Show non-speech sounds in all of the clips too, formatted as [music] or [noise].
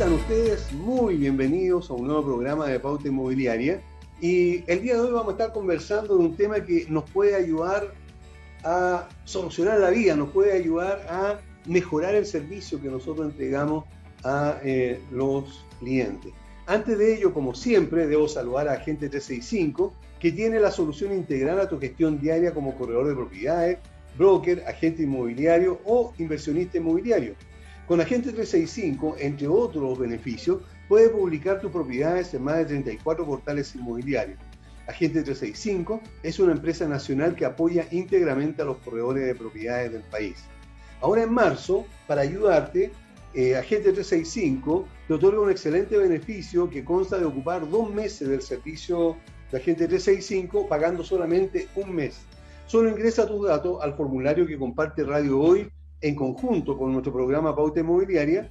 Están ustedes? Muy bienvenidos a un nuevo programa de Pauta Inmobiliaria. Y el día de hoy vamos a estar conversando de un tema que nos puede ayudar a solucionar la vida, nos puede ayudar a mejorar el servicio que nosotros entregamos a eh, los clientes. Antes de ello, como siempre, debo saludar a Agente 365, que tiene la solución integral a tu gestión diaria como corredor de propiedades, broker, agente inmobiliario o inversionista inmobiliario con Agente 365, entre otros beneficios, puedes publicar tus propiedades en más de 34 portales inmobiliarios. Agente 365 es una empresa nacional que apoya íntegramente a los corredores de propiedades del país. Ahora en marzo, para ayudarte, eh, Agente 365 te otorga un excelente beneficio que consta de ocupar dos meses del servicio de Agente 365 pagando solamente un mes. Solo ingresa tus datos al formulario que comparte Radio Hoy en conjunto con nuestro programa Pauta Inmobiliaria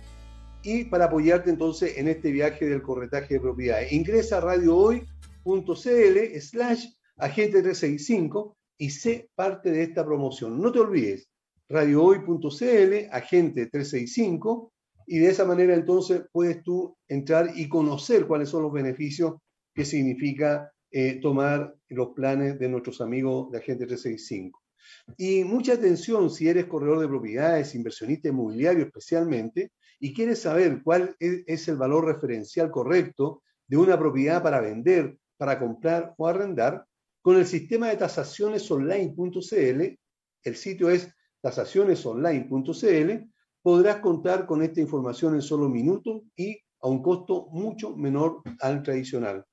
y para apoyarte entonces en este viaje del corretaje de propiedades. Ingresa a radiohoy.cl slash agente 365 y sé parte de esta promoción. No te olvides, radiohoy.cl agente 365 y de esa manera entonces puedes tú entrar y conocer cuáles son los beneficios que significa eh, tomar los planes de nuestros amigos de Agente 365. Y mucha atención si eres corredor de propiedades, inversionista inmobiliario especialmente, y quieres saber cuál es el valor referencial correcto de una propiedad para vender, para comprar o arrendar, con el sistema de tasacionesonline.cl, el sitio es tasacionesonline.cl, podrás contar con esta información en solo minutos y a un costo mucho menor al tradicional.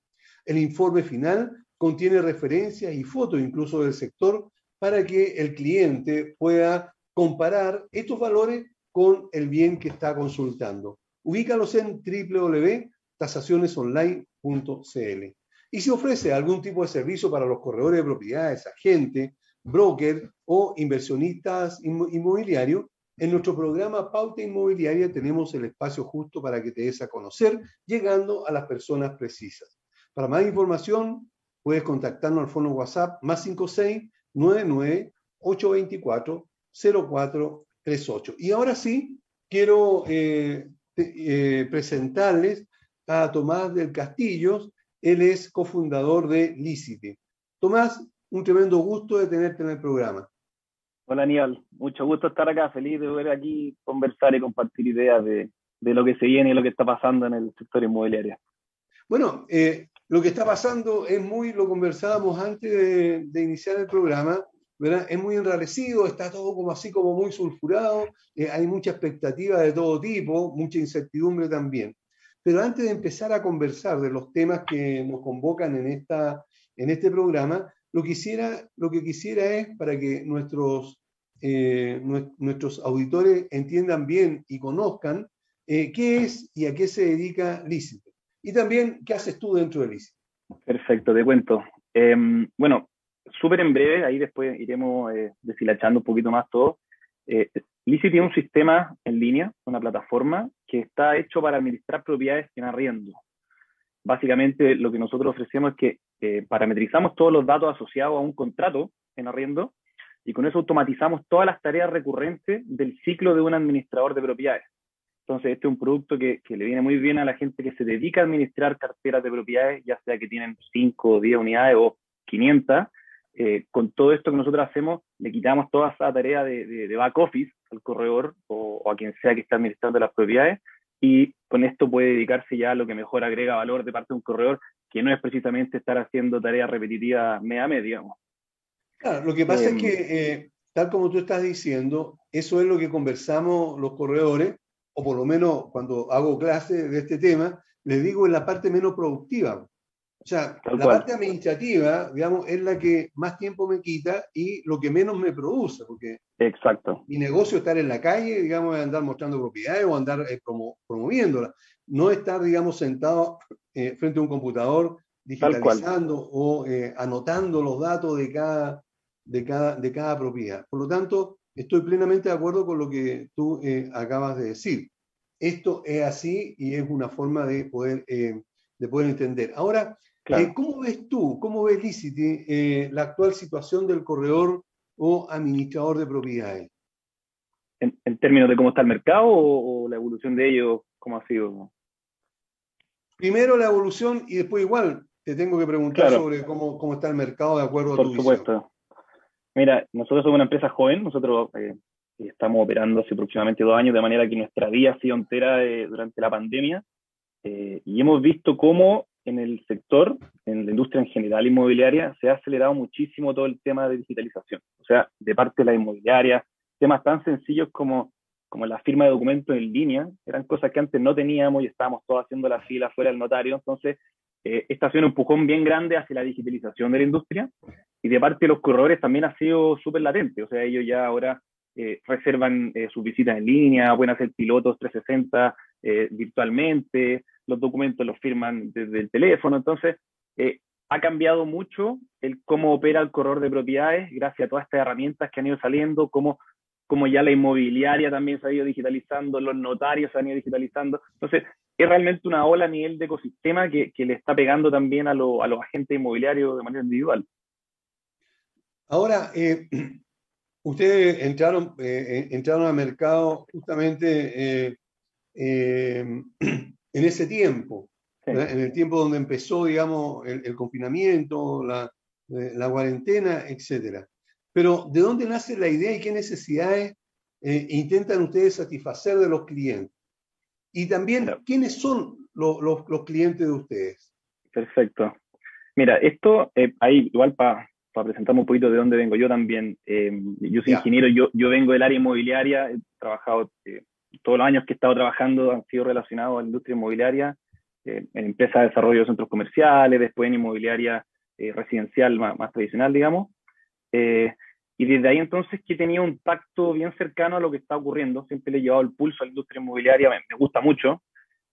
El informe final contiene referencias y fotos incluso del sector para que el cliente pueda comparar estos valores con el bien que está consultando. Ubícalos en www.tasacionesonline.cl. Y si ofrece algún tipo de servicio para los corredores de propiedades, agente, broker o inversionistas inmobiliarios, en nuestro programa Pauta Inmobiliaria tenemos el espacio justo para que te des a conocer, llegando a las personas precisas. Para más información, puedes contactarnos al fono WhatsApp más 56 99-824-0438. Y ahora sí, quiero eh, eh, presentarles a Tomás del Castillo. Él es cofundador de Licite. Tomás, un tremendo gusto de tenerte en el programa. Hola Aníbal, mucho gusto estar acá, feliz de ver aquí conversar y compartir ideas de, lo que se viene y lo que está pasando en el sector inmobiliario. Bueno, eh, lo que está pasando es muy, lo conversábamos antes de, iniciar el programa, ¿verdad? Es muy enrarecido, está todo como así como muy sulfurado, eh, hay mucha expectativa de todo tipo, mucha incertidumbre también. Pero antes de empezar a conversar de los temas que nos convocan en, esta, en este programa, lo, quisiera, lo que quisiera es para que nuestros, eh, nuestros auditores entiendan bien y conozcan eh, qué es y a qué se dedica Lícito. Y también, ¿qué haces tú dentro de LICI? Perfecto, te cuento. Em, bueno, súper en breve, ahí después iremos eh, deshilachando un poquito más todo. Eh, tiene un sistema en línea, una plataforma que está hecho para administrar propiedades en arriendo. Básicamente lo que nosotros ofrecemos es que eh, parametrizamos todos los datos asociados a un contrato en arriendo y con eso automatizamos todas las tareas recurrentes del ciclo de un administrador de propiedades. Entonces, este es un producto que, le viene muy bien a la gente que se dedica a administrar carteras de propiedades, ya sea que tienen 5 o 10 unidades o 500. Eh, con todo esto que nosotros hacemos, le quitamos toda esa tarea de, back office al corredor o, a quien sea que esté administrando las propiedades y con esto puede dedicarse ya a lo que mejor agrega valor de parte de un corredor, que no es precisamente estar haciendo tareas repetitivas media a media, digamos. Claro, lo que pasa es em, que, eh, tal como tú estás diciendo, eso es lo que conversamos los corredores, o por lo menos cuando hago clase de este tema, les digo en la parte menos productiva. O sea, la parte administrativa, digamos, es la que más tiempo me quita y lo que menos me produce, porque Exacto. mi negocio es estar en la calle, digamos, andar mostrando propiedades o andar eh, promoviéndolas, no estar, digamos, sentado eh, frente a un computador digitalizando o eh, anotando los datos de cada, de, cada, de cada propiedad. Por lo tanto, estoy plenamente de acuerdo con lo que tú acabas de decir. Esto es así y es una forma de poder, de poder entender. Ahora, eh, ¿Cómo ves tú, cómo ves Licity eh, la actual situación del corredor o administrador de propiedades? ¿En, términos de cómo está el mercado o, la evolución de ellos, cómo ha sido? Primero la evolución y después igual te tengo que preguntar sobre cómo, cómo, está el mercado de acuerdo a Por tu supuesto. Mira, nosotros somos una empresa joven, nosotros eh, estamos operando hace aproximadamente dos años, de manera que nuestra vida ha sido entera durante la pandemia y hemos visto cómo en el sector, en la industria en general inmobiliaria, se ha acelerado muchísimo todo el tema de digitalización. O sea, de parte de la inmobiliaria, temas tan sencillos como, como la firma de documentos en línea, eran cosas que antes no teníamos y estábamos todos haciendo la fila fuera del notario. Entonces, eh, esta ha sido un empujón bien grande hacia la digitalización de la industria y de parte de los corredores también ha sido súper latente. O sea, ellos ya ahora eh, reservan eh, sus visitas en línea, pueden hacer pilotos 360 virtualmente, los documentos los firman desde el teléfono, entonces eh, ha cambiado mucho el cómo opera el corredor de propiedades gracias a todas estas herramientas que han ido saliendo, cómo, como ya la inmobiliaria también se ha ido digitalizando, los notarios se han ido digitalizando. Entonces, es realmente una ola a nivel de ecosistema que, que le está pegando también a, lo, a, los agentes inmobiliarios de manera individual. Ahora, eh, [clears throat] ustedes entraron, eh, entraron al mercado justamente [clears throat] en ese tiempo, en el tiempo donde empezó, digamos, el, confinamiento, la, eh, la, cuarentena, etc. Pero, ¿de dónde nace la idea y qué necesidades eh, intentan ustedes satisfacer de los clientes? Y también, ¿quiénes son los, los, clientes de ustedes? Perfecto. Mira, esto, eh, ahí igual para para presentarme un poquito de dónde vengo yo también. yo soy ingeniero, yo, yo vengo del área inmobiliaria, he trabajado todos los años que he estado trabajando han sido relacionados a la industria inmobiliaria, eh, en empresas de desarrollo de centros comerciales, después en inmobiliaria eh, residencial más, tradicional, digamos. Eh, y desde ahí entonces que tenido un tacto bien cercano a lo que está ocurriendo, siempre le he llevado el pulso a la industria inmobiliaria, me, gusta mucho.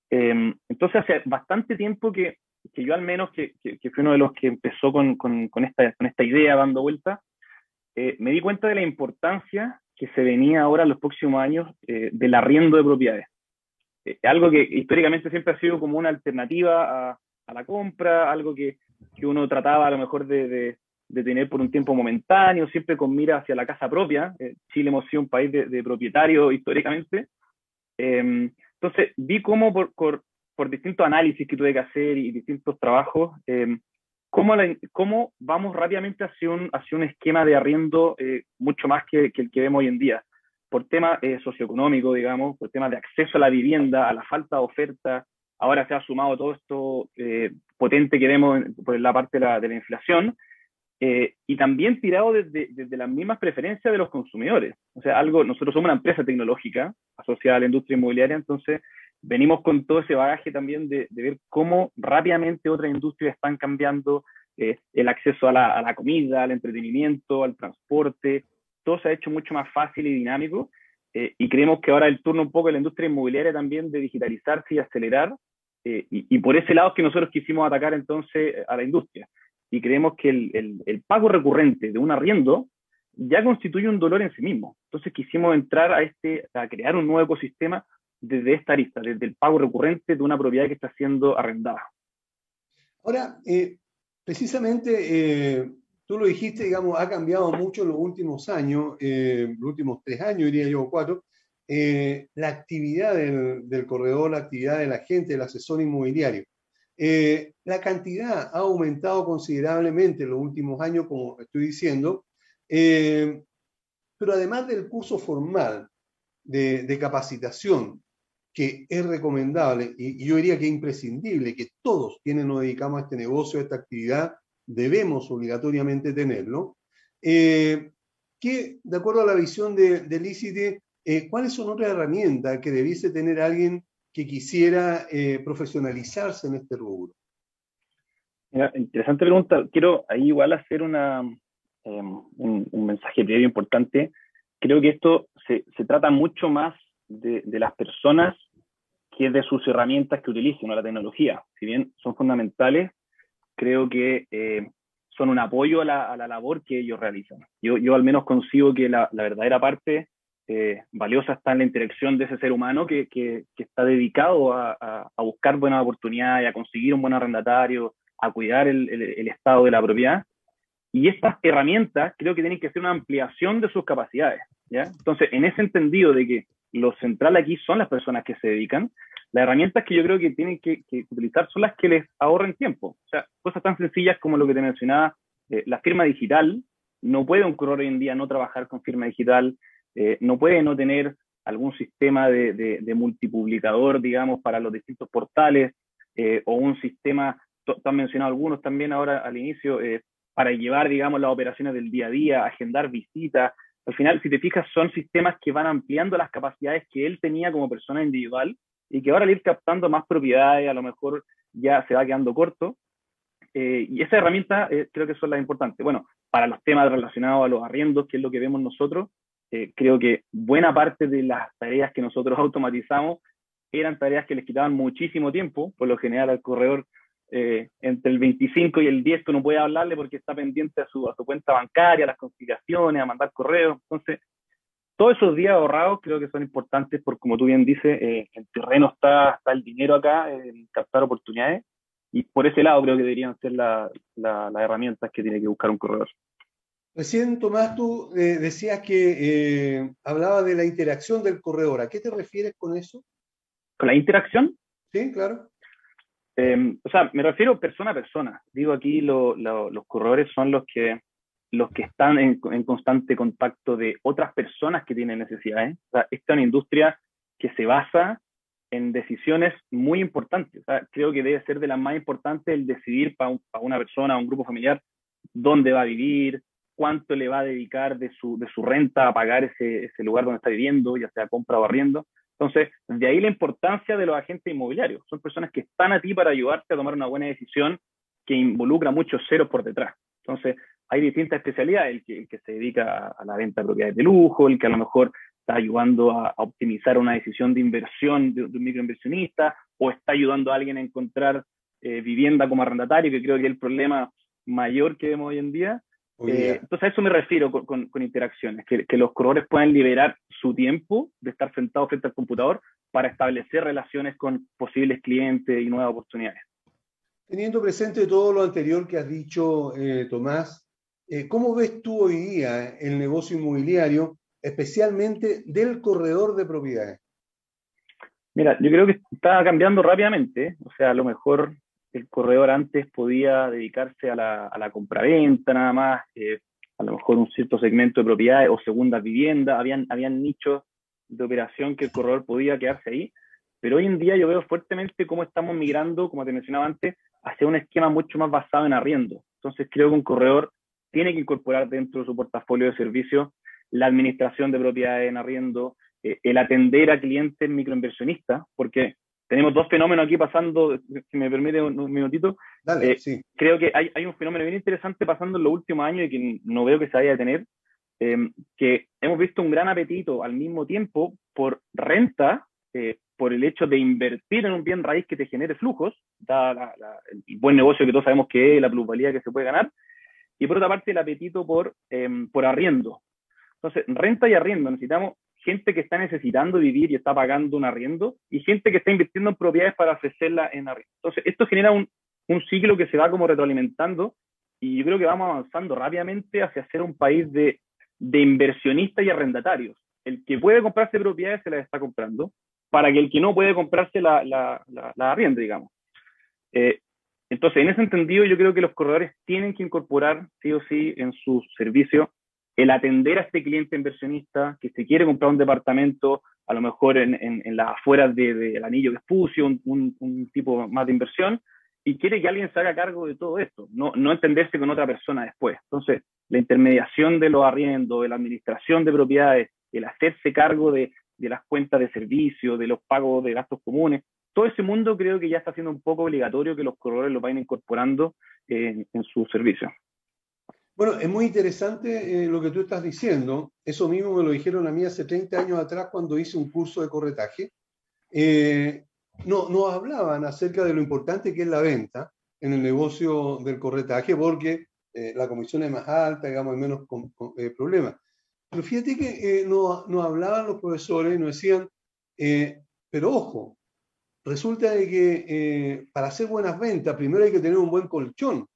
entonces hace bastante tiempo que, que yo al menos, que, que, fui uno de los que empezó con, con, esta, con esta idea dando vuelta, me di cuenta de la importancia que se venía ahora en los próximos años eh, del arriendo de propiedades. Eh, algo que históricamente siempre ha sido como una alternativa a, la compra, algo que, que, uno trataba a lo mejor de, tener por un tiempo momentáneo, siempre con mira hacia la casa propia. Eh, Chile hemos sido un país de, propietarios históricamente. Em, entonces, vi cómo por, por, por, distintos análisis que tuve que hacer y distintos trabajos, em, cómo, cómo vamos rápidamente hacia un, hacia un esquema de arriendo eh, mucho más que, que, el que vemos hoy en día, por tema eh, socioeconómico, digamos, por tema de acceso a la vivienda, a la falta de oferta. Ahora se ha sumado todo esto eh, potente que vemos por la parte de la, de la inflación, y también tirado desde, desde, las mismas preferencias de los consumidores. O sea, algo, nosotros somos una empresa tecnológica asociada a la industria inmobiliaria, entonces venimos con todo ese bagaje también de, ver cómo rápidamente otras industrias están cambiando eh, el acceso a la, comida, al entretenimiento, al transporte. Todo se ha hecho mucho más fácil y dinámico. Eh, y creemos que ahora el turno un poco de la industria inmobiliaria también de digitalizarse y acelerar. Eh, y, por ese lado es que nosotros quisimos atacar entonces a la industria. Y creemos que el, el pago recurrente de un arriendo ya constituye un dolor en sí mismo. Entonces quisimos entrar a, este, a crear un nuevo ecosistema desde esta arista, desde el pago recurrente de una propiedad que está siendo arrendada. Ahora, eh, precisamente, eh, tú lo dijiste, digamos, ha cambiado mucho en los últimos años, eh, los últimos tres años, diría yo, cuatro, la actividad del, corredor, la actividad de la gente, del asesor inmobiliario. La cantidad ha aumentado considerablemente en los últimos años, como estoy diciendo, pero además del curso formal de, capacitación que es recomendable y, yo diría que es imprescindible, que todos quienes nos dedicamos a este negocio, a esta actividad, debemos obligatoriamente tenerlo. Eh, que, de acuerdo a la visión de, de Licite, eh, ¿cuáles son otras herramientas que debiese tener alguien que quisiera eh, profesionalizarse en este rubro? interesante pregunta. Quiero ahí igual hacer una, em, un, mensaje previo importante. Creo que esto se, se trata mucho más de, de, las personas que de sus herramientas que utilicen, o la tecnología. Si bien son fundamentales, creo que eh, son un apoyo a la, a la, labor que ellos realizan. Yo, yo al menos consigo que la, la verdadera parte eh, valiosa está en la interacción de ese ser humano que, está dedicado a, buscar buenas oportunidades, a conseguir un buen arrendatario, a cuidar el, estado de la propiedad. Y estas herramientas creo que tienen que ser una ampliación de sus capacidades. Entonces, en ese entendido de que lo central aquí son las personas que se dedican, las herramientas que yo creo que tienen que, que utilizar son las que les ahorren tiempo. O sea, cosas tan sencillas como lo que te mencionaba, eh, la firma digital, no puede un hoy en día no trabajar con firma digital, eh, no puede no tener algún sistema de, de, multipublicador, digamos, para los distintos portales, eh, o un sistema, has mencionado algunos también ahora al inicio, eh, para llevar, digamos, las operaciones del día a día, agendar visitas. Al final, si te fijas, son sistemas que van ampliando las capacidades que él tenía como persona individual y que ahora al ir captando más propiedades, a lo mejor ya se va quedando corto. Y esa herramienta creo que son las importantes. Bueno, para los temas relacionados a los arriendos, que es lo que vemos nosotros, eh, creo que buena parte de las tareas que nosotros [laughs] automatizamos eran tareas que les quitaban muchísimo tiempo, por lo general al corredor eh, entre el 25 y el 10 que uno puede hablarle porque está pendiente a su, a su cuenta bancaria, a las conciliaciones, a mandar correos. Entonces, todos esos días ahorrados creo que son importantes porque, como tú bien dices, eh, el terreno está, está el dinero acá, en captar oportunidades, y por ese lado creo que deberían ser las la, la herramientas que tiene que buscar un corredor. Recién, Tomás, tú eh, decías que eh, hablaba de la interacción del corredor. ¿A qué te refieres con eso? ¿Con la interacción? Sí, claro. Eh, o sea, me refiero persona a persona. Digo aquí, lo, lo, los corredores son los que, los que están en, en, constante contacto de otras personas que tienen necesidades. O sea, esta es una industria que se basa en decisiones muy importantes. O sea, creo que debe ser de las más importantes el decidir para un, pa una persona, un grupo familiar, dónde va a vivir, cuánto le va a dedicar de su, de su renta a pagar ese, ese lugar donde está viviendo, ya sea compra o arriendo. Entonces, de ahí la importancia de los agentes inmobiliarios. Son personas que están a ti para ayudarte a tomar una buena decisión que involucra muchos ceros por detrás. Entonces, hay distintas especialidades, el que, el que se dedica a la venta de propiedades de lujo, el que a lo mejor está ayudando a, a optimizar una decisión de inversión de, de, un microinversionista, o está ayudando a alguien a encontrar eh, vivienda como arrendatario, que creo que es el problema mayor que vemos hoy en día. Eh, entonces a eso me refiero con, con, con interacciones, que, que, los corredores puedan liberar su tiempo de estar sentados frente al computador para establecer relaciones con posibles clientes y nuevas oportunidades. Teniendo presente todo lo anterior que has dicho, eh, Tomás, eh, ¿cómo ves tú hoy día el negocio inmobiliario, especialmente del corredor de propiedades? Mira, yo creo que está cambiando rápidamente, o sea, a lo mejor el corredor antes podía dedicarse a la, a la compraventa nada más, eh, a lo mejor un cierto segmento de propiedades o segundas viviendas, habían, nichos de operación que el corredor podía quedarse ahí, pero hoy en día yo veo fuertemente cómo estamos migrando, como te mencionaba antes, hacia un esquema mucho más basado en arriendo. Entonces creo que un corredor tiene que incorporar dentro de su portafolio de servicios la administración de propiedades en arriendo, eh, el atender a clientes microinversionistas, porque tenemos dos fenómenos aquí pasando, si me permite un, un minutito. Dale, eh, sí. Creo que hay, hay, un fenómeno bien interesante pasando en los últimos años y que no veo que se vaya a detener, eh, que hemos visto un gran apetito al mismo tiempo por renta, eh, por el hecho de invertir en un bien raíz que te genere flujos, da la, la, el buen negocio que todos sabemos que es, la plusvalía que se puede ganar, y por otra parte el apetito por, em, por arriendo. Entonces, renta y arriendo, necesitamos gente que está necesitando vivir y está pagando un arriendo y gente que está invirtiendo en propiedades para ofrecerla en arriendo. Entonces, esto genera un, un ciclo que se va como retroalimentando y yo creo que vamos avanzando rápidamente hacia ser un país de, de inversionistas y arrendatarios. El que puede comprarse propiedades se las está comprando para que el que no puede comprarse la, la, la, la digamos. Eh, entonces, en ese entendido, yo creo que los corredores tienen que incorporar, sí o sí, en su servicio el atender a este cliente inversionista que se quiere comprar un departamento, a lo mejor en, en, en las afueras del de, anillo de Espucio, un, un, tipo más de inversión, y quiere que alguien se haga cargo de todo esto, no, entenderse con otra persona después. Entonces, la intermediación de los arriendos, de la administración de propiedades, el hacerse cargo de, las cuentas de servicio, de los pagos de gastos comunes, todo ese mundo creo que ya está siendo un poco obligatorio que los corredores lo vayan incorporando en, su servicio. Bueno, es muy interesante eh, lo que tú estás diciendo. Eso mismo me lo dijeron a mí hace 30 años atrás cuando hice un curso de corretaje. Eh, no, nos hablaban acerca de lo importante que es la venta en el negocio del corretaje porque eh, la comisión es más alta, digamos, hay menos problemas. Pero fíjate que nos, nos, hablaban los profesores y nos decían, pero ojo, resulta de que para hacer buenas ventas primero hay que tener un buen colchón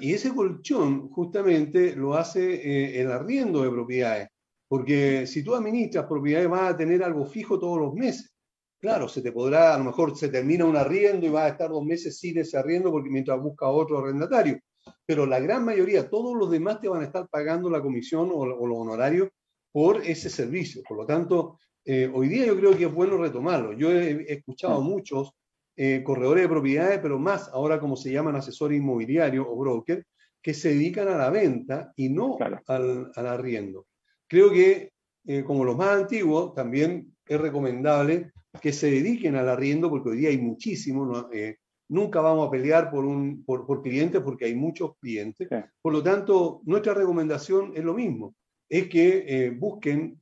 y ese colchón justamente lo hace eh, el arriendo de propiedades, porque si tú administras propiedades vas a tener algo fijo todos los meses. Claro, se te podrá, a lo mejor se termina un arriendo y vas a estar dos meses sin ese arriendo porque mientras busca otro arrendatario. Pero la gran mayoría, todos los demás te van a estar pagando la comisión o, los honorarios por ese servicio. Por lo tanto, eh, hoy día yo creo que es bueno retomarlo. Yo he, escuchado muchos eh, corredores de propiedades, pero más ahora como se llaman asesores inmobiliarios o broker, que se dedican a la venta y no al, arriendo. Creo que, eh, como los más antiguos, también es recomendable que se dediquen al arriendo, porque hoy día hay muchísimos, eh, nunca vamos a pelear por, un, por, por clientes porque hay muchos clientes. Por lo tanto, nuestra recomendación es lo mismo, es que busquen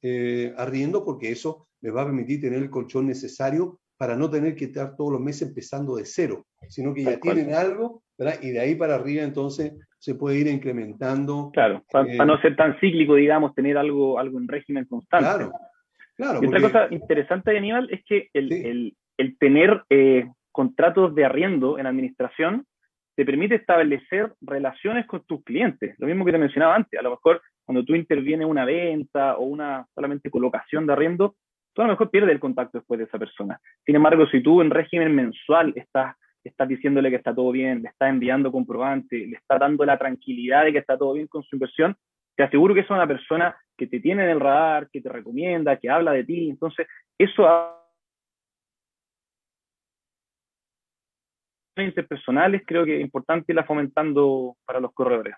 arriendo porque eso les va a permitir tener el colchón necesario para no tener que estar todos los meses empezando de cero, sino que ya tienen algo, ¿verdad? Y de ahí para arriba entonces se puede ir incrementando. Claro, para, eh, no ser tan cíclico, digamos, tener algo, algo en régimen constante. Claro, claro. Y otra cosa interesante de Aníbal es que el, el, el tener eh, contratos de arriendo en administración te permite establecer relaciones con tus clientes. Lo mismo que te mencionaba antes, a lo mejor cuando tú intervienes una venta o una solamente colocación de arriendo, tú a lo mejor pierdes el contacto después de esa persona. Sin embargo, si tú en régimen mensual estás, estás diciéndole que está todo bien, le estás enviando comprobante, le estás dando la tranquilidad de que está todo bien con su inversión, te aseguro que es una persona que te tiene en el radar, que te recomienda, que habla de ti. Entonces, eso interpersonales creo que es importante irla fomentando para los corredores.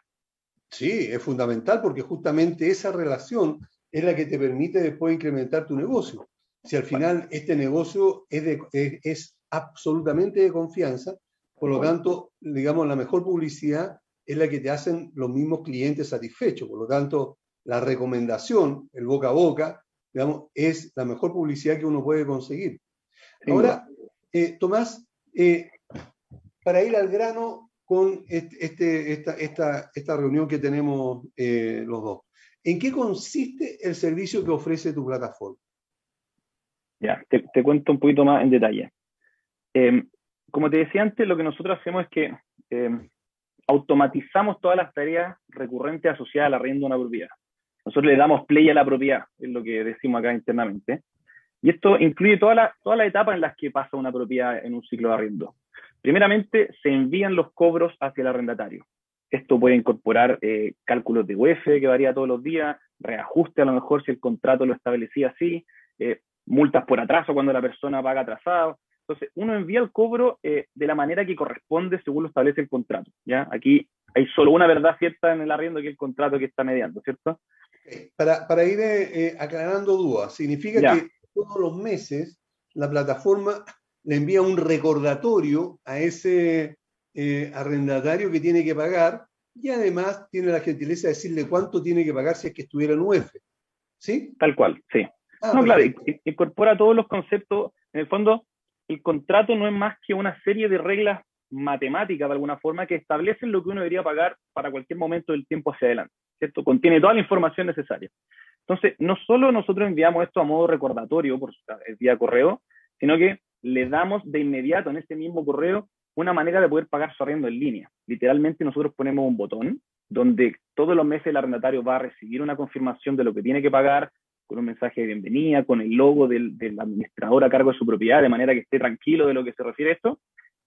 Sí, es fundamental porque justamente esa relación es la que te permite después incrementar tu negocio. Si al final este negocio es, de, es, absolutamente de confianza, por lo tanto, digamos, la mejor publicidad es la que te hacen los mismos clientes satisfechos. Por lo tanto, la recomendación, el boca a boca, digamos, es la mejor publicidad que uno puede conseguir. Ahora, eh, Tomás, eh, para ir al grano con este, esta, esta, esta, reunión que tenemos eh, los dos. ¿En qué consiste el servicio que ofrece tu plataforma? Ya, te, cuento un poquito más en detalle. Em, como te decía antes, lo que nosotros hacemos es que em, automatizamos todas las tareas recurrentes asociadas al arriendo de una propiedad. Nosotros le damos play a la propiedad, es lo que decimos acá internamente. Y esto incluye todas las toda la etapas en las que pasa una propiedad en un ciclo de arriendo. Primeramente, se envían los cobros hacia el arrendatario. Esto puede incorporar eh, cálculos de UF que varía todos los días, reajuste a lo mejor si el contrato lo establecía así, eh, multas por atraso cuando la persona paga atrasado. Entonces, uno envía el cobro eh, de la manera que corresponde según lo establece el contrato. ¿ya? Aquí hay solo una verdad cierta en el arriendo que es el contrato que está mediando, ¿cierto? Para, para ir aclarando dudas, significa que todos los meses la plataforma le envía un recordatorio a ese eh, arrendatario que tiene que pagar y además tiene la gentileza de decirle cuánto tiene que pagar si es que estuviera en UF. ¿Sí? Tal cual, sí. Ah, no, claro, incorpora todos los conceptos. En el fondo, el contrato no es más que una serie de reglas matemáticas, de alguna forma, que establecen lo que uno debería pagar para cualquier momento del tiempo hacia adelante. ¿cierto? Contiene toda la información necesaria. Entonces, no solo nosotros enviamos esto a modo recordatorio por vía correo, sino que le damos de inmediato en este mismo correo una manera de poder pagar su arriendo en línea. Literalmente nosotros ponemos un botón donde todos los meses el arrendatario va a recibir una confirmación de lo que tiene que pagar, con un mensaje de bienvenida, con el logo del, administrador a cargo de su propiedad, de manera que esté tranquilo de lo que se refiere a esto,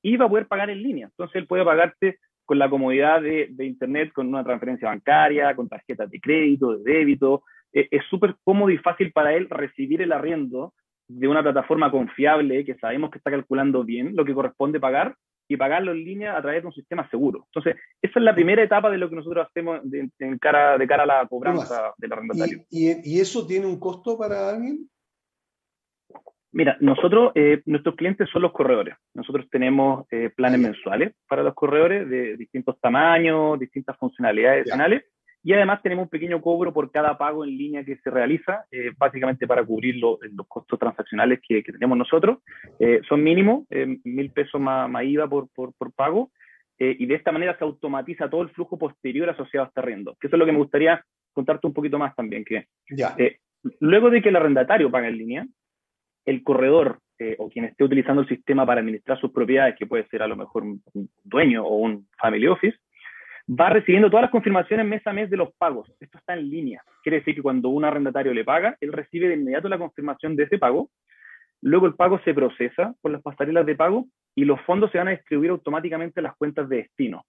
y va a poder pagar en línea. Entonces él puede pagarte con la comodidad de, Internet, con una transferencia bancaria, con tarjetas de crédito, de débito. E, es súper cómodo y fácil para él recibir el arriendo de una plataforma confiable que sabemos que está calculando bien lo que corresponde pagar y pagarlo en línea a través de un sistema seguro. Entonces, esa es la primera etapa de lo que nosotros hacemos de, cara, de cara a la cobranza del arrendatario. ¿Y, ¿Y, eso tiene un costo para alguien? Mira, nosotros, eh, nuestros clientes son los corredores. Nosotros tenemos eh, planes mensuales para los corredores de distintos tamaños, distintas funcionalidades adicionales. Y además tenemos un pequeño cobro por cada pago en línea que se realiza, eh, básicamente para cubrir los costos transaccionales que, tenemos nosotros. son mínimos, mil pesos más, IVA por, por, por pago. y de esta manera se automatiza todo el flujo posterior asociado a este arriendo. Que eso es lo que me gustaría contarte un poquito más también. Que, ya. luego de que el arrendatario paga en línea, el corredor eh, o quien esté utilizando el sistema para administrar sus propiedades, que puede ser a lo mejor un, dueño o un family office, va recibiendo todas las confirmaciones mes a mes de los pagos. Esto está en línea. Quiere decir que cuando un arrendatario le paga, él recibe de inmediato la confirmación de ese pago. Luego el pago se procesa por las pasarelas de pago y los fondos se van a distribuir automáticamente a las cuentas de destino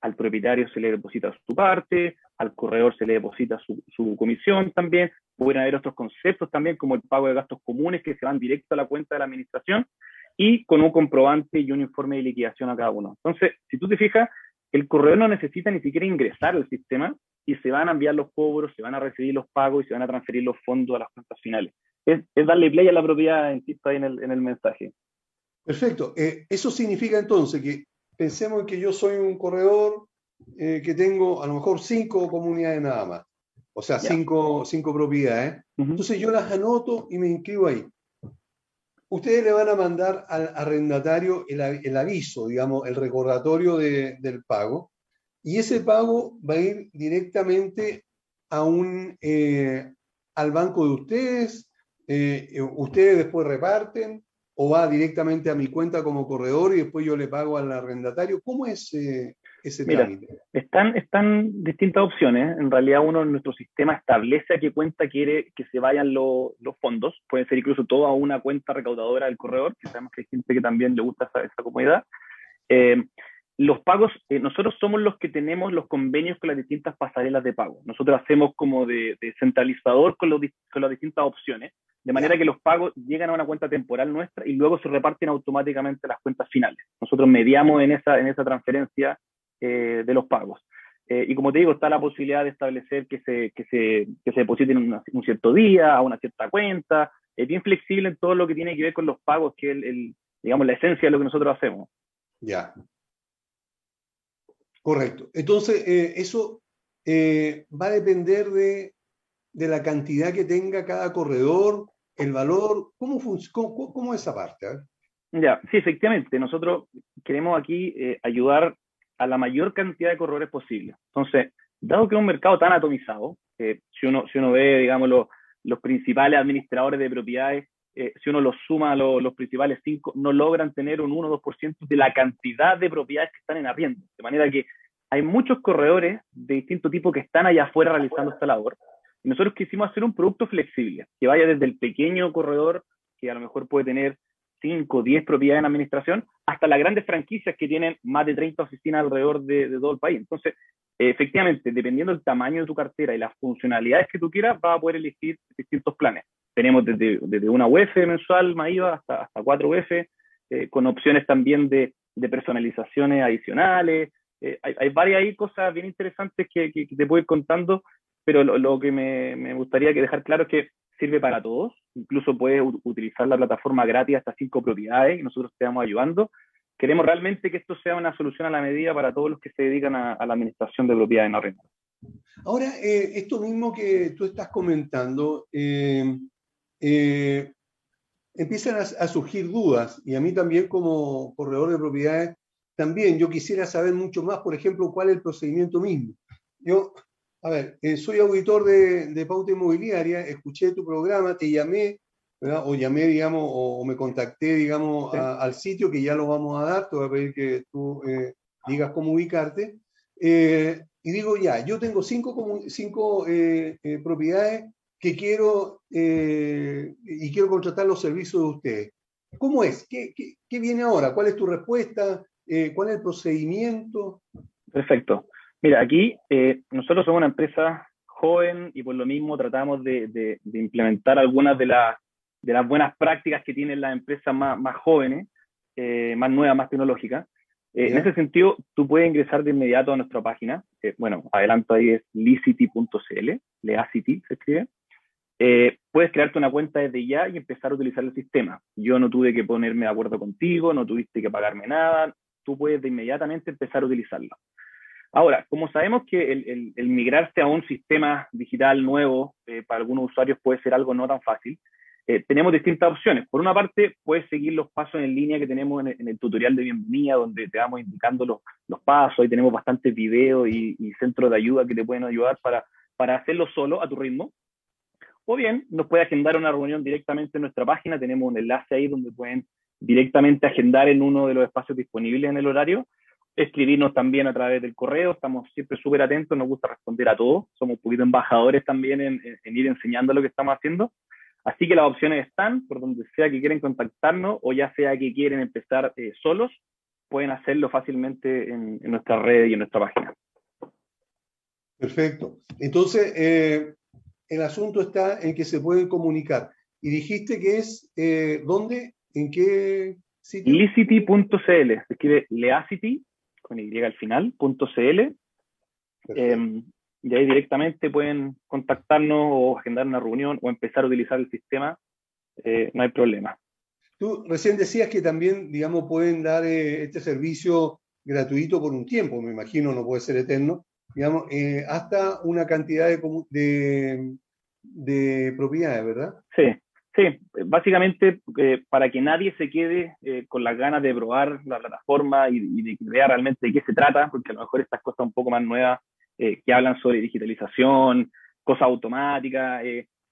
al propietario se le deposita su parte, al corredor se le deposita su, comisión también, pueden haber otros conceptos también como el pago de gastos comunes que se van directo a la cuenta de la administración y con un comprobante y un informe de liquidación a cada uno. Entonces, si tú te fijas, el corredor no necesita ni siquiera ingresar al sistema y se van a enviar los cobros, se van a recibir los pagos y se van a transferir los fondos a las cuentas finales. Es, darle play a la propiedad, insisto ahí en el, en el mensaje. Perfecto. Eh, eso significa entonces que pensemos que yo soy un corredor eh, que tengo a lo mejor cinco comunidades nada más, o sea, cinco, cinco, propiedades. Entonces yo las anoto y me inscribo ahí. Ustedes le van a mandar al arrendatario el, aviso, digamos, el recordatorio del pago, y ese pago va a ir directamente a un, eh, al banco de ustedes, eh, ustedes después reparten, o va directamente a mi cuenta como corredor y después yo le pago al arrendatario? ¿Cómo es eh, ese trámite? Están, están distintas opciones. En realidad uno en nuestro sistema establece a qué cuenta quiere que se vayan los fondos. Pueden ser incluso toda una cuenta recaudadora del corredor, que sabemos que hay gente que también le gusta esa, esa comodidad. Eh, los pagos, eh, nosotros somos los que tenemos los convenios con las distintas pasarelas de pago. Nosotros hacemos como de, centralizador con, con las distintas opciones de manera que los pagos llegan a una cuenta temporal nuestra y luego se reparten automáticamente las cuentas finales. Nosotros mediamos en esa, en esa transferencia eh, de los pagos. Eh, y como te digo, está la posibilidad de establecer que se, que se, que se depositen un cierto día, a una cierta cuenta. Es bien flexible en todo lo que tiene que ver con los pagos, que es el, digamos, la esencia de lo que nosotros hacemos. Ya. Correcto. Entonces, eh, eso va a depender de, de, la cantidad que tenga cada corredor el valor, ¿cómo, cómo, cómo es esa parte? Ya, sí, efectivamente. Nosotros queremos aquí eh, ayudar a la mayor cantidad de corredores posible. Entonces, dado que es un mercado tan atomizado, eh, si, uno, si uno ve, digamos, los, principales administradores de propiedades, eh, si uno los suma a los, principales cinco, no logran tener un 1 o 2% de la cantidad de propiedades que están en arriendo. De manera que hay muchos corredores de distinto tipo que están allá afuera realizando esta labor nosotros quisimos hacer un producto flexible, que vaya desde el pequeño corredor, que a lo mejor puede tener 5 o 10 propiedades en administración, hasta las grandes franquicias que tienen más de 30 oficinas alrededor de, todo el país. Entonces, efectivamente, dependiendo del tamaño de tu cartera y las funcionalidades que tú quieras, vas a poder elegir distintos planes. Tenemos desde, una UF mensual, MAIVA, hasta, hasta 4 UF, eh, con opciones también de, personalizaciones adicionales. Eh, hay, hay, varias cosas bien interesantes que, que, que, te puedo ir contando pero lo, que me, gustaría que dejar claro es que sirve para todos, incluso puedes utilizar la plataforma gratis hasta cinco propiedades y nosotros te vamos ayudando. Queremos realmente que esto sea una solución a la medida para todos los que se dedican a, la administración de propiedades no arrendadas. Ahora, eh, esto mismo que tú estás comentando, eh, eh, empiezan a, a, surgir dudas y a mí también como corredor de propiedades, también yo quisiera saber mucho más, por ejemplo, cuál es el procedimiento mismo. Yo a ver, eh, soy auditor de, Pauta Inmobiliaria, escuché tu programa, te llamé, o llamé, digamos, o, me contacté, digamos, al sitio que ya lo vamos a dar, te voy a pedir que tú eh, digas cómo ubicarte. Eh, y digo, ya, yo tengo cinco, cinco propiedades que quiero y quiero contratar los servicios de ustedes. ¿Cómo es? ¿Qué, qué viene ahora? ¿Cuál es tu respuesta? ¿Cuál es el procedimiento? Perfecto. Mira, aquí eh, nosotros somos una empresa joven y por lo mismo tratamos de, implementar algunas de, de, las buenas prácticas que tienen las empresas más, más jóvenes, eh, más nuevas, más tecnológicas. Eh, en ese sentido, tú puedes ingresar de inmediato a nuestra página. bueno, adelanto ahí es licity.cl, Leacity se escribe. puedes crearte una cuenta desde ya y empezar a utilizar el sistema. Yo no tuve que ponerme de acuerdo contigo, no tuviste que pagarme nada, tú puedes de inmediatamente empezar a utilizarlo. Ahora, como sabemos que el, migrarse a un sistema digital nuevo eh, para algunos usuarios puede ser algo no tan fácil, eh, tenemos distintas opciones. Por una parte, puedes seguir los pasos en línea que tenemos en, el tutorial de bienvenida, donde te vamos indicando los, pasos, y tenemos bastantes videos y, y, centros de ayuda que te pueden ayudar para, para hacerlo solo a tu ritmo. O bien, nos puede agendar una reunión directamente en nuestra página, tenemos un enlace ahí donde pueden directamente agendar en uno de los espacios disponibles en el horario escribirnos también a través del correo, estamos siempre súper atentos, nos gusta responder a todo, somos un poquito embajadores también en, ir enseñando lo que estamos haciendo. Así que las opciones están, por donde sea que quieren contactarnos o ya sea que quieren empezar eh, solos, pueden hacerlo fácilmente en, nuestra red y en nuestra página. Perfecto. Entonces, eh, el asunto está en que se pueden comunicar. Y dijiste que es, eh, ¿dónde? ¿En qué sitio? Licity.cl, se escribe Leacity con Y al final, .cl. Em, y ahí directamente pueden contactarnos o agendar una reunión o empezar a utilizar el sistema, eh, no hay problema. Tú recién decías que también, digamos, pueden dar eh, este servicio gratuito por un tiempo, me imagino, no puede ser eterno, digamos, eh, hasta una cantidad de, de, de propiedades, ¿verdad? Sí, Sí, básicamente eh, para que nadie se quede eh, con las ganas de probar la plataforma y, de ver realmente de qué se trata, porque a lo mejor estas cosas un poco más nuevas eh, que hablan sobre digitalización, cosas automáticas,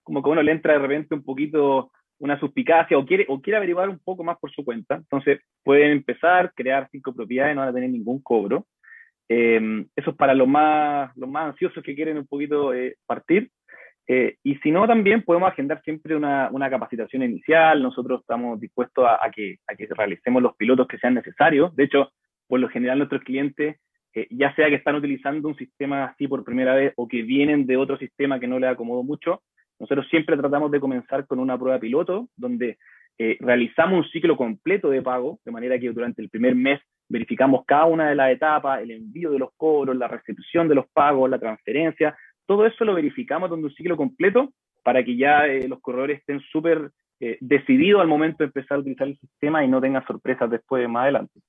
como que uno le entra de repente un poquito una suspicacia o quiere, o quiere averiguar un poco más por su cuenta. Entonces pueden empezar, crear cinco propiedades, no van a tener ningún cobro. eso es para los más, los más ansiosos que quieren un poquito partir. Eh, y si no, también podemos agendar siempre una, una capacitación inicial. Nosotros estamos dispuestos a, que, a, que, realicemos los pilotos que sean necesarios. De hecho, por lo general nuestros clientes, eh, ya sea que están utilizando un sistema así por primera vez o que vienen de otro sistema que no les acomodó mucho, nosotros siempre tratamos de comenzar con una prueba piloto donde eh, realizamos un ciclo completo de pago, de manera que durante el primer mes verificamos cada una de las etapas, el envío de los cobros, la recepción de los pagos, la transferencia, todo eso lo verificamos donde un ciclo completo para que ya eh, los corredores estén súper eh, decididos al momento de empezar a utilizar el sistema y no tengan sorpresas después más adelante.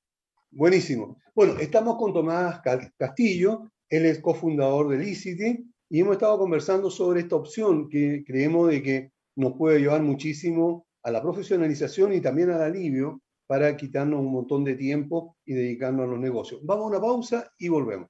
Buenísimo. Bueno, estamos con Tomás Castillo, él es cofundador de Licity y hemos estado conversando sobre esta opción que creemos de que nos puede llevar muchísimo a la profesionalización y también al alivio para quitarnos un montón de tiempo y dedicarnos a los negocios. Vamos a una pausa y volvemos.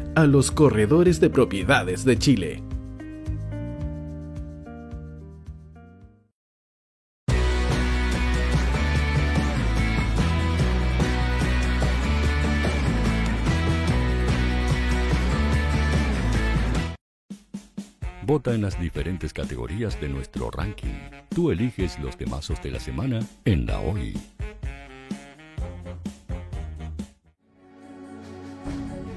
a los corredores de propiedades de Chile. Vota en las diferentes categorías de nuestro ranking. Tú eliges los temazos de la semana en la hoy.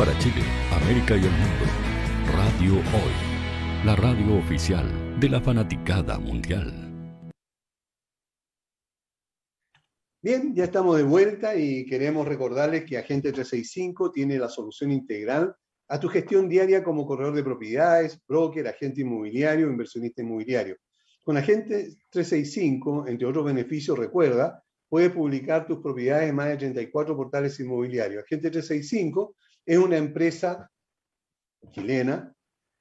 para Chile, América y el mundo. Radio Hoy, la radio oficial de la fanaticada mundial. Bien, ya estamos de vuelta y queremos recordarles que Agente 365 tiene la solución integral a tu gestión diaria como corredor de propiedades, broker, agente inmobiliario, inversionista inmobiliario. Con Agente 365, entre otros beneficios, recuerda, puedes publicar tus propiedades en más de 34 portales inmobiliarios. Agente 365 es una empresa chilena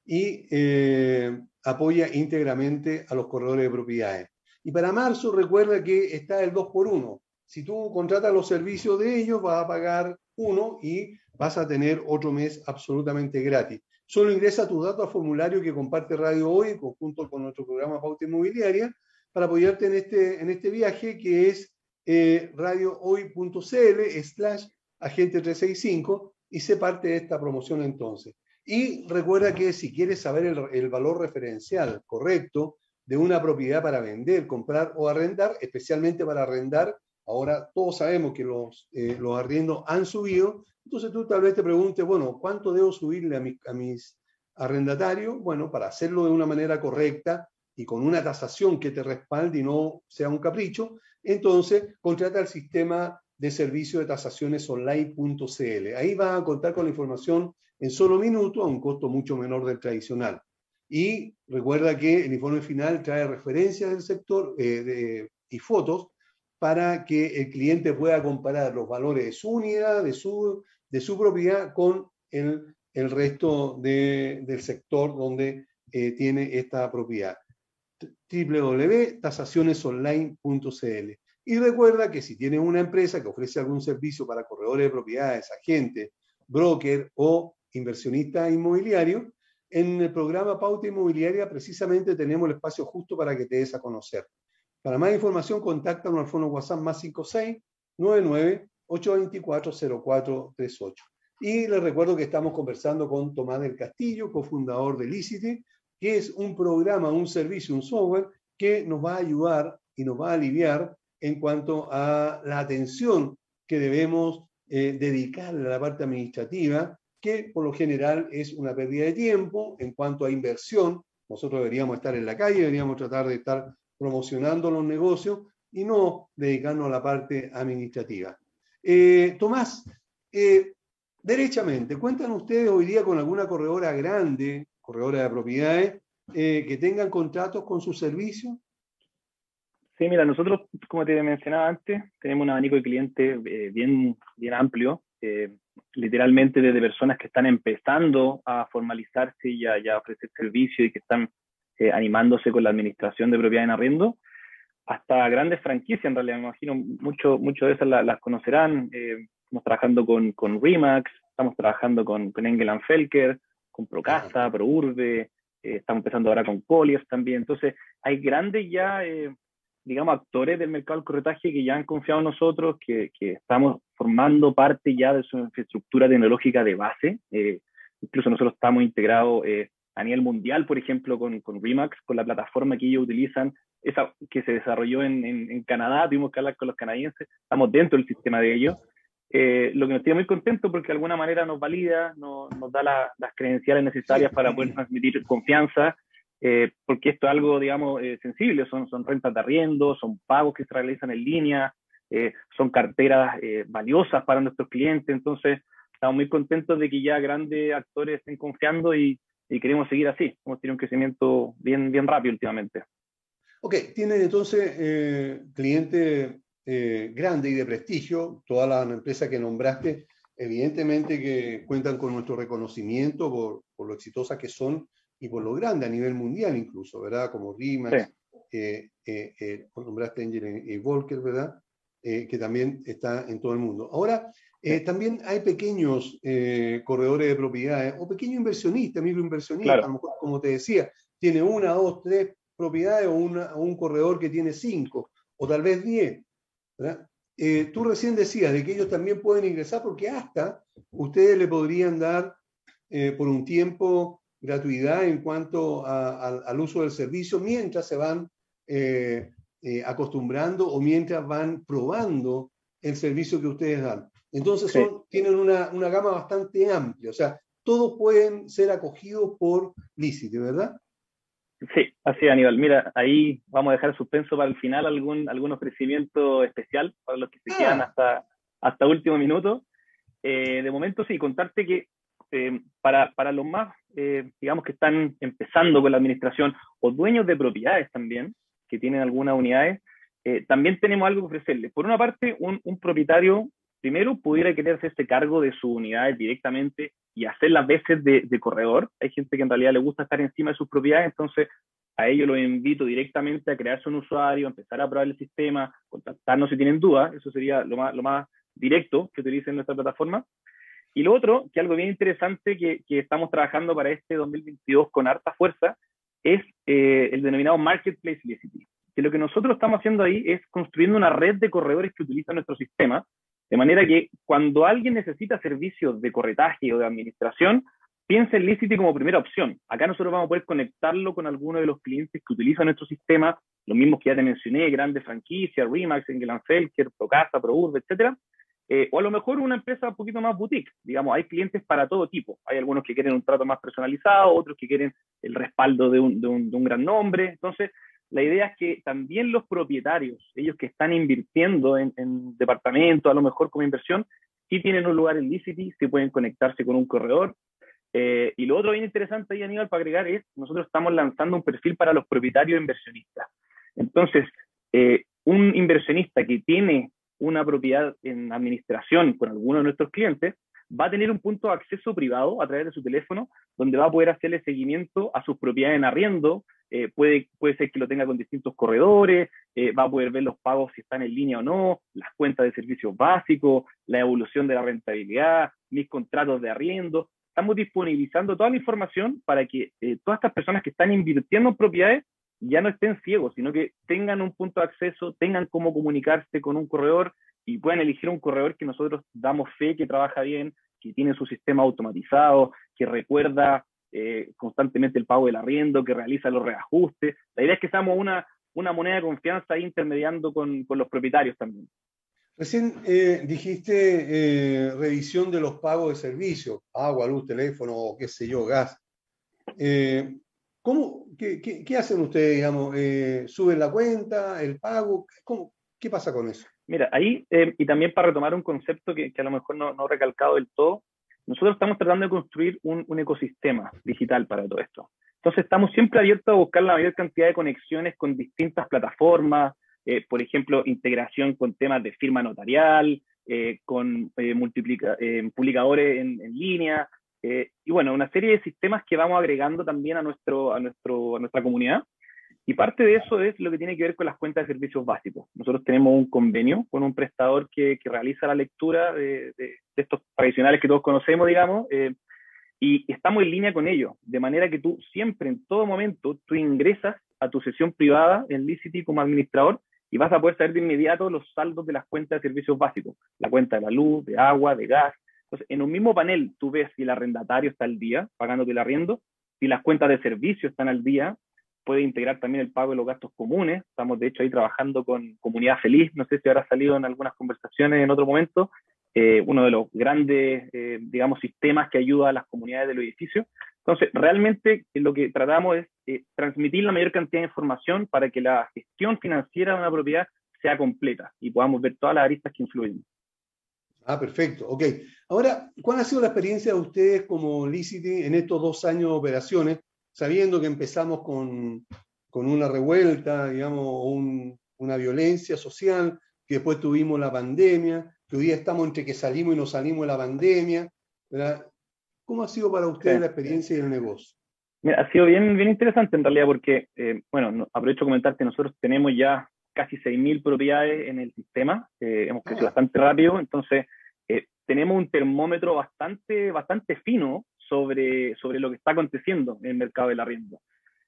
y eh, apoya íntegramente a los corredores de propiedades. Y para marzo recuerda que está el 2 por 1 Si tú contratas los servicios de ellos, vas a pagar uno y vas a tener otro mes absolutamente gratis. Solo ingresa tus datos al formulario que comparte Radio Hoy en conjunto con nuestro programa Pauta Inmobiliaria para apoyarte en este, en este viaje que es eh, radiohoy.cl slash agente 365 sé parte de esta promoción entonces. Y recuerda que si quieres saber el, valor referencial correcto de una propiedad para vender, comprar o arrendar, especialmente para arrendar, ahora todos sabemos que los, eh, los arriendos han subido, entonces tú tal vez te preguntes, bueno, ¿cuánto debo subirle a, a mis arrendatarios? Bueno, para hacerlo de una manera correcta y con una tasación que te respalde y no sea un capricho, entonces contrata el sistema de servicio de tasaciones online.cl. Ahí vas a contar con la información en solo minutos a un costo mucho menor del tradicional. Y recuerda que el informe final trae referencias del sector eh, y fotos para que el cliente pueda comparar los valores de su unidad, de su, de su propiedad con el, el resto del sector donde eh, tiene esta propiedad. www.tasacionesonline.cl y recuerda que si tienes una empresa que ofrece algún servicio para corredores de propiedades, agente, broker o inversionista inmobiliario, en el programa Pauta Inmobiliaria precisamente tenemos el espacio justo para que te des a conocer. Para más información, contáctanos al fono WhatsApp más 5699 824 0438. Y les recuerdo que estamos conversando con Tomás del Castillo, cofundador de Licity, que es un programa, un servicio, un software que nos va a ayudar y nos va a aliviar en cuanto a la atención que debemos eh, dedicarle a la parte administrativa, que por lo general es una pérdida de tiempo en cuanto a inversión. Nosotros deberíamos estar en la calle, deberíamos tratar de estar promocionando los negocios y no dedicarnos a la parte administrativa. Eh, Tomás, eh, derechamente, ¿cuentan ustedes hoy día con alguna corredora grande, corredora de propiedades, que tengan contratos con su servicio? Sí, mira, nosotros, como te mencionaba antes, tenemos un abanico de clientes eh, bien, bien amplio, eh, literalmente desde personas que están empezando a formalizarse y a, ofrecer servicios y que están eh, animándose con la administración de propiedad en arriendo, hasta grandes franquicias, en realidad, me imagino, muchos mucho de esas las conocerán. estamos trabajando con, con Remax, estamos trabajando con, con Engel Felker, con Procasta, ProUrbe, estamos empezando ahora con Colliers también. Entonces, hay grandes ya digamos, actores del mercado del corretaje que ya han confiado en nosotros, que, que estamos formando parte ya de su infraestructura tecnológica de base. Eh, incluso nosotros estamos integrados eh, a nivel mundial, por ejemplo, con, con Remax, con la plataforma que ellos utilizan, esa que se desarrolló en, en, Canadá, tuvimos que hablar con los canadienses, estamos dentro del sistema de ellos. Eh, lo que nos tiene muy contentos porque de alguna manera nos valida, nos, nos da las credenciales necesarias para poder transmitir confianza eh, porque esto es algo, digamos, eh, sensible, son, son rentas de arriendo, son pagos que se realizan en línea, eh, son carteras valiosas para nuestros clientes, entonces estamos muy contentos de que ya grandes actores estén confiando y, y queremos seguir así, hemos tenido un crecimiento bien, bien rápido últimamente. Ok, tienen entonces clientes grandes y de prestigio, todas las empresas que nombraste, evidentemente que cuentan con nuestro reconocimiento por, por lo exitosas que son y por lo grande a nivel mundial incluso, ¿verdad? Como Rimax, eh, eh, eh, nombraste Angel y Volker, ¿verdad? que también está en todo el mundo. Ahora, también hay pequeños corredores de propiedades o pequeños inversionistas, microinversionistas, a lo mejor, como te decía, tiene una, dos, tres propiedades o, una, un corredor que tiene cinco o tal vez diez. ¿verdad? tú recién decías de que ellos también pueden ingresar porque hasta ustedes le podrían dar por un tiempo gratuidad en cuanto al uso del servicio mientras se van eh, eh, acostumbrando o mientras van probando el servicio que ustedes dan. Entonces tienen una, una, gama bastante amplia, o sea, todos pueden ser acogidos por Licite, ¿verdad? Sí, así Aníbal. Mira, ahí vamos a dejar suspenso para el final algún, algún ofrecimiento especial para los que se quedan ah. hasta, hasta último minuto. Eh, de momento sí, contarte que eh, para, para, los más, eh, digamos, que están empezando con la administración o dueños de propiedades también, que tienen algunas unidades, eh, también tenemos algo que ofrecerles. Por una parte, un, un, propietario, primero, pudiera querer hacerse cargo de sus unidades directamente y hacer las veces de, de, corredor. Hay gente que en realidad le gusta estar encima de sus propiedades, entonces a ellos los invito directamente a crearse un usuario, empezar a probar el sistema, contactarnos si tienen dudas, eso sería lo más, lo más directo que utilicen nuestra plataforma. Y lo otro, que algo bien interesante que, que estamos trabajando para este 2022 con harta fuerza, es eh, el denominado Marketplace Licity. Que lo que nosotros estamos haciendo ahí es construyendo una red de corredores que utilizan nuestro sistema, de manera que cuando alguien necesita servicios de corretaje o de administración, piensa en Licity como primera opción. Acá nosotros vamos a poder conectarlo con algunos de los clientes que utilizan nuestro sistema, los mismos que ya te mencioné, grandes franquicias, Remax, Engeland-Felker, Procasa, ProUrb, etcétera. Eh, o a lo mejor una empresa un poquito más boutique. Digamos, hay clientes para todo tipo. Hay algunos que quieren un trato más personalizado, otros que quieren el respaldo de un, de un, de un gran nombre. Entonces, la idea es que también los propietarios, ellos que están invirtiendo en, en departamentos, a lo mejor como inversión, si tienen un lugar en Licity, si pueden conectarse con un corredor. Eh, y lo otro bien interesante ahí, Aníbal, para agregar es, nosotros estamos lanzando un perfil para los propietarios inversionistas. Entonces, eh, un inversionista que tiene una propiedad en administración con alguno de nuestros clientes, va a tener un punto de acceso privado a través de su teléfono, donde va a poder hacerle seguimiento a sus propiedades en arriendo, eh, puede, puede ser que lo tenga con distintos corredores, eh, va a poder ver los pagos si están en línea o no, las cuentas de servicios básicos, la evolución de la rentabilidad, mis contratos de arriendo. Estamos disponibilizando toda la información para que eh, todas estas personas que están invirtiendo en propiedades ya no estén ciegos, sino que tengan un punto de acceso, tengan cómo comunicarse con un corredor y puedan elegir un corredor que nosotros damos fe que trabaja bien, que tiene su sistema automatizado, que recuerda eh, constantemente el pago del arriendo, que realiza los reajustes. La idea es que seamos una, una moneda de confianza intermediando con, con los propietarios también. Recién eh, dijiste eh, revisión de los pagos de servicio, agua, luz, teléfono, qué sé yo, gas. Eh, ¿cómo, qué, qué, qué, hacen ustedes, digamos? Eh, ¿Suben la cuenta, el pago? ¿Cómo, ¿Qué pasa con eso? Mira, ahí, eh, y también para retomar un concepto que, a lo mejor no, no he recalcado del todo, nosotros estamos tratando de construir un, un, ecosistema digital para todo esto. Entonces estamos siempre abiertos a buscar la mayor cantidad de conexiones con distintas plataformas, eh, por ejemplo, integración con temas de firma notarial, eh, con eh, multiplica, publicadores en línea, y bueno, una serie de sistemas que vamos agregando también a, nuestro, a, nuestro, a nuestra comunidad. Y parte de eso es lo que tiene que ver con las cuentas de servicios básicos. Nosotros tenemos un convenio con un prestador que, que realiza la lectura de, de, de, estos tradicionales que todos conocemos, digamos, eh, y estamos en línea con ellos, de manera que tú siempre, en todo momento, tú ingresas a tu sesión privada en Licity como administrador y vas a poder saber de inmediato los saldos de las cuentas de servicios básicos, la cuenta de la luz, de agua, de gas. Entonces, en un mismo panel tú ves si el arrendatario está al día, pagándote el arriendo, si las cuentas de servicio están al día, puede integrar también el pago de los gastos comunes. Estamos, de hecho, ahí trabajando con Comunidad Feliz. No sé si habrá salido en algunas conversaciones en otro momento. Eh, uno de los grandes, eh, digamos, sistemas que ayuda a las comunidades del edificio. Entonces, realmente lo que tratamos es eh, transmitir la mayor cantidad de información para que la gestión financiera de una propiedad sea completa y podamos ver todas las aristas que influyen. Ah, perfecto. Ok. Ahora, ¿cuál ha sido la experiencia de ustedes como Licity en estos dos años de operaciones? sabiendo que empezamos con, con una revuelta, digamos, un, una violencia social, que después tuvimos la pandemia, que hoy día estamos entre que salimos y no salimos de la pandemia. ¿verdad? ¿Cómo ha sido para ustedes sí. la experiencia y el negocio? Mira, ha sido bien, bien interesante en realidad porque, eh, bueno, no, aprovecho de comentar que nosotros tenemos ya casi 6.000 propiedades en el sistema, eh, hemos crecido ah. bastante rápido, entonces tenemos un termómetro bastante, bastante fino sobre, sobre lo que está aconteciendo en el mercado del arriendo.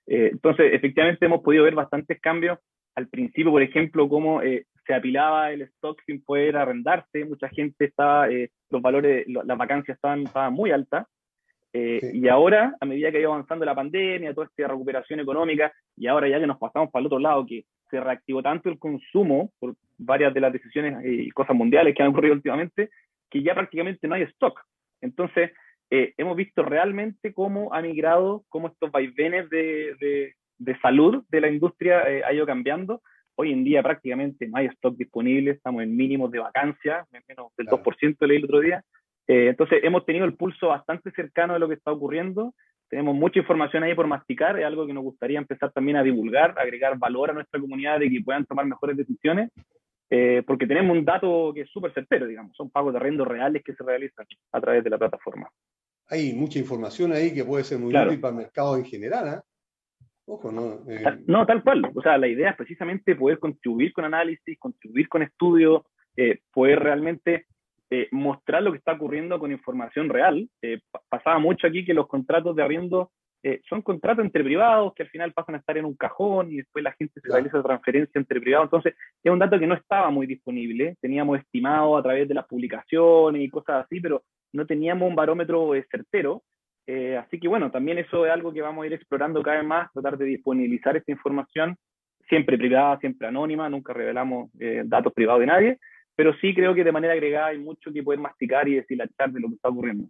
Eh, entonces, efectivamente hemos podido ver bastantes cambios. Al principio, por ejemplo, cómo eh, se apilaba el stock sin poder arrendarse, mucha gente estaba, eh, los valores, lo, las vacancias estaban, estaban muy altas. Sí. Y ahora, a medida que ha ido avanzando la pandemia, toda esta recuperación económica, y ahora ya que nos pasamos para el otro lado, que se reactivó tanto el consumo por varias de las decisiones y cosas mundiales que han ocurrido últimamente, que ya prácticamente no hay stock. Entonces, eh, hemos visto realmente cómo ha migrado, cómo estos vaivenes de, de, de salud de la industria eh, ha ido cambiando. Hoy en día prácticamente no hay stock disponible, estamos en mínimos de vacancia, menos del claro. 2% leí el otro día. Eh, entonces hemos tenido el pulso bastante cercano de lo que está ocurriendo. Tenemos mucha información ahí por masticar, es algo que nos gustaría empezar también a divulgar, agregar valor a nuestra comunidad de que puedan tomar mejores decisiones, eh, porque tenemos un dato que es súper certero, digamos, son pagos de arrendo reales que se realizan a través de la plataforma hay mucha información ahí que puede ser muy claro. útil para el mercado en general. ¿eh? Ojo, ¿no? Eh... No, tal cual. O sea, la idea es precisamente poder contribuir con análisis, contribuir con estudios, eh, poder realmente eh, mostrar lo que está ocurriendo con información real. Pasaba mucho aquí que los contratos de arriendo son contratos entre privados que al final pasan a estar en un cajón y después la gente se claro. realiza transferencia entre privados. Entonces, es un dato que no estaba muy disponible. Teníamos estimado a través de las publicaciones y cosas así, pero no teníamos un barómetro certero Eh, así que bueno, también eso es algo que vamos a ir explorando cada vez más, tratar de disponibilizar esta información, siempre privada, siempre anónima, nunca revelamos eh, datos privados de nadie, pero sí creo que de manera agregada hay mucho que poder masticar y deshilachar de lo que está ocurriendo.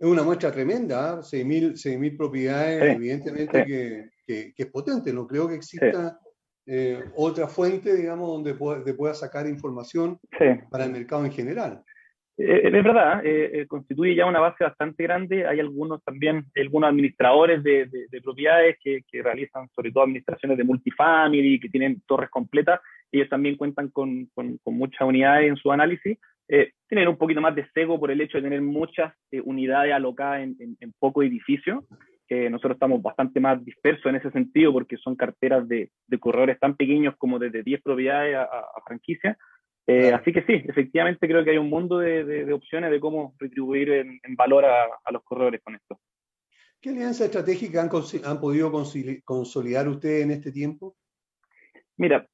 Es una muestra tremenda, ¿eh? 6.000 propiedades, evidentemente Que, que, es potente, no creo que exista eh, otra fuente, digamos, donde pueda, pueda sacar información para el mercado en general. Eh, es verdad, eh, constituye ya una base bastante grande. Hay algunos también, algunos administradores de, de, propiedades que, que, realizan sobre todo administraciones de multifamily, que tienen torres completas. Ellos también cuentan con, con, muchas unidades en su análisis. Tienen un poquito más de cego por el hecho de tener muchas unidades alocadas en, en, poco edificio. nosotros estamos bastante más dispersos en ese sentido porque son carteras de, de corredores tan pequeños como desde 10 propiedades a, a franquicia. Eh, así que sí, efectivamente creo que hay un mundo de, opciones de cómo retribuir en, valor a, los corredores con esto. ¿Qué alianza estratégica han, podido consolidar ustedes en este tiempo? Mira,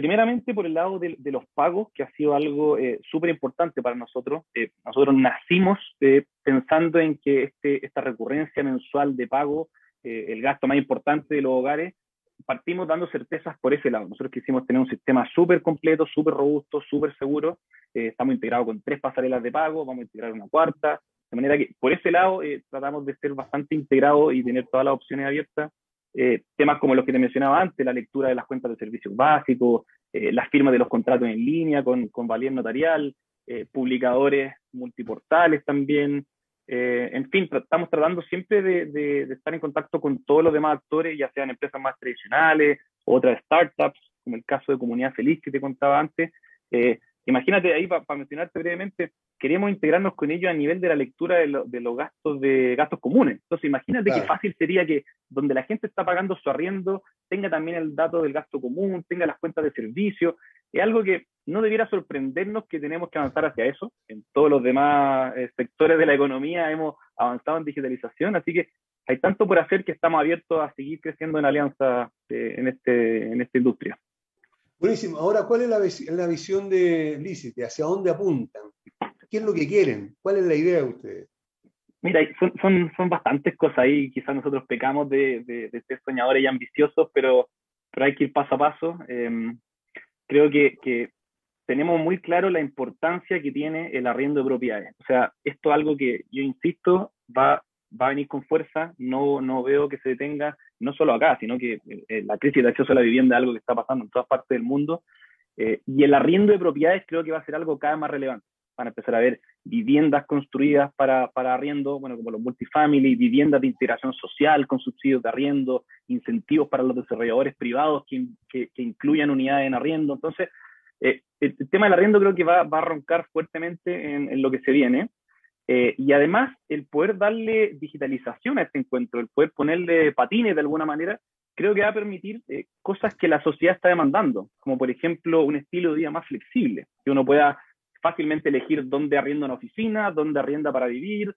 primeramente por el lado de, los pagos, que ha sido algo eh, súper importante para nosotros. Eh, nosotros nacimos pensando en que este, esta recurrencia mensual de pago, el gasto más importante de los hogares, partimos dando certezas por ese lado. Nosotros quisimos tener un sistema súper completo, súper robusto, súper seguro. Eh, estamos integrados con tres pasarelas de pago, vamos a integrar una cuarta. De manera que por ese lado eh, tratamos de ser bastante integrados y tener todas las opciones abiertas. Eh, temas como los que te mencionaba antes, la lectura de las cuentas de servicios básicos, las firmas de los contratos en línea con, con valier notarial, publicadores multiportales también, eh, en fin, estamos tratando siempre de, estar en contacto con todos los demás actores, ya sean empresas más tradicionales, otras startups, como el caso de Comunidad Feliz que te contaba antes. Eh, imagínate ahí, para mencionarte brevemente, queremos integrarnos con ellos a nivel de la lectura de, los gastos de gastos comunes. Entonces, imagínate qué fácil sería que donde la gente está pagando su arriendo tenga también el dato del gasto común, tenga las cuentas de servicio. Es algo que no debiera sorprendernos que tenemos que avanzar hacia eso. En todos los demás eh, sectores de la economía hemos avanzado en digitalización, así que hay tanto por hacer que estamos abiertos a seguir creciendo en alianza eh, en, este, en esta industria. Buenísimo. Ahora, ¿cuál es la, visión de Licite? ¿Hacia dónde apuntan? ¿Qué es lo que quieren? ¿Cuál es la idea de ustedes? Mira, son, son, bastantes cosas ahí. Quizás nosotros pecamos de, de, ser soñadores y ambiciosos, pero, pero hay que ir paso a paso. Em, creo que, que tenemos muy claro la importancia que tiene el arriendo de propiedades. O sea, esto es algo que yo insisto, va, va a venir con fuerza, no, no veo que se detenga, no solo acá, sino que eh, la crisis de acceso a la vivienda es algo que está pasando en todas partes del mundo. Eh, y el arriendo de propiedades creo que va a ser algo cada vez más relevante. Van a empezar a haber viviendas construidas para, para arriendo, bueno, como los multifamily, viviendas de integración social con subsidios de arriendo, incentivos para los desarrolladores privados que, que, que incluyan unidades en arriendo. Entonces, eh, el, tema del arriendo creo que va, va a roncar fuertemente en, lo que se viene. Eh, y además, el poder darle digitalización a este encuentro, el poder ponerle patines de alguna manera, creo que va a permitir eh, cosas que la sociedad está demandando, como por ejemplo un estilo de vida más flexible, que uno pueda fácilmente elegir dónde arrienda una oficina, dónde arrienda para vivir,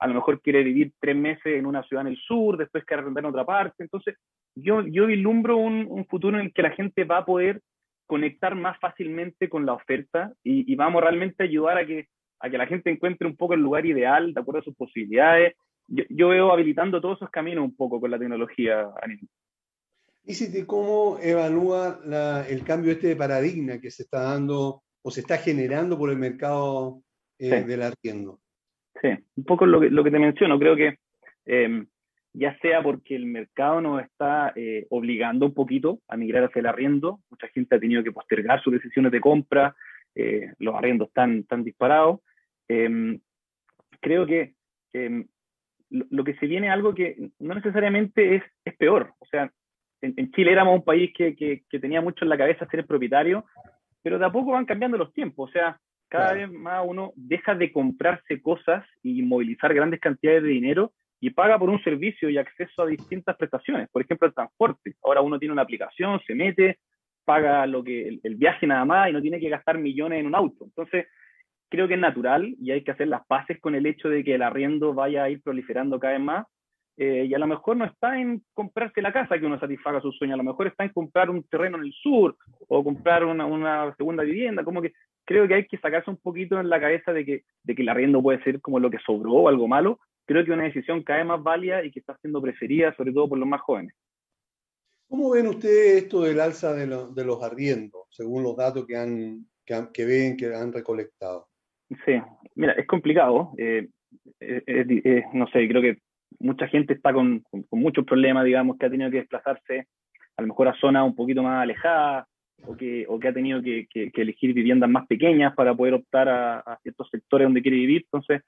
a lo mejor quiere vivir tres meses en una ciudad en el sur, después quiere arrendar en otra parte. Entonces, yo, yo vislumbro un, futuro en el que la gente va a poder conectar más fácilmente con la oferta y, vamos realmente a ayudar a que, a que la gente encuentre un poco el lugar ideal de acuerdo a sus posibilidades. Yo, veo habilitando todos esos caminos un poco con la tecnología, ¿Y si ¿cómo evalúa el cambio este de paradigma que se está dando o se está generando por el mercado eh, del arriendo? Sí, un poco lo que, lo que te menciono. Creo que em, ya sea porque el mercado nos está eh, obligando un poquito a migrar hacia el arriendo, mucha gente ha tenido que postergar sus decisiones de compra, eh, los arriendos están, tan disparados. Em, creo que em, lo, que se viene es algo que no necesariamente es, es peor. O sea, en, Chile éramos un país que, que, que, tenía mucho en la cabeza ser propietario, pero de a poco van cambiando los tiempos. O sea, cada vez más uno deja de comprarse cosas y movilizar grandes cantidades de dinero y paga por un servicio y acceso a distintas prestaciones. Por ejemplo, el transporte. Ahora uno tiene una aplicación, se mete, paga lo que el, viaje nada más y no tiene que gastar millones en un auto. Entonces, creo que es natural y hay que hacer las paces con el hecho de que el arriendo vaya a ir proliferando cada vez más. Eh, y a lo mejor no está en comprarse la casa que uno satisfaga su sueño, a lo mejor está en comprar un terreno en el sur o comprar una, una segunda vivienda, como que creo que hay que sacarse un poquito en la cabeza de que, de que el arriendo puede ser como lo que sobró o algo malo, creo que una decisión cada vez más válida y que está siendo preferida, sobre todo por los más jóvenes. ¿Cómo ven ustedes esto del alza de, los arriendos, según los datos que, han, que, ven, que han recolectado? Sí, mira, es complicado. Eh, no sé, creo que mucha gente está con, con, muchos problemas, digamos, que ha tenido que desplazarse a lo mejor a zonas un poquito más alejadas o que, o que ha tenido que, que, elegir viviendas más pequeñas para poder optar a, a, ciertos sectores donde quiere vivir. Entonces,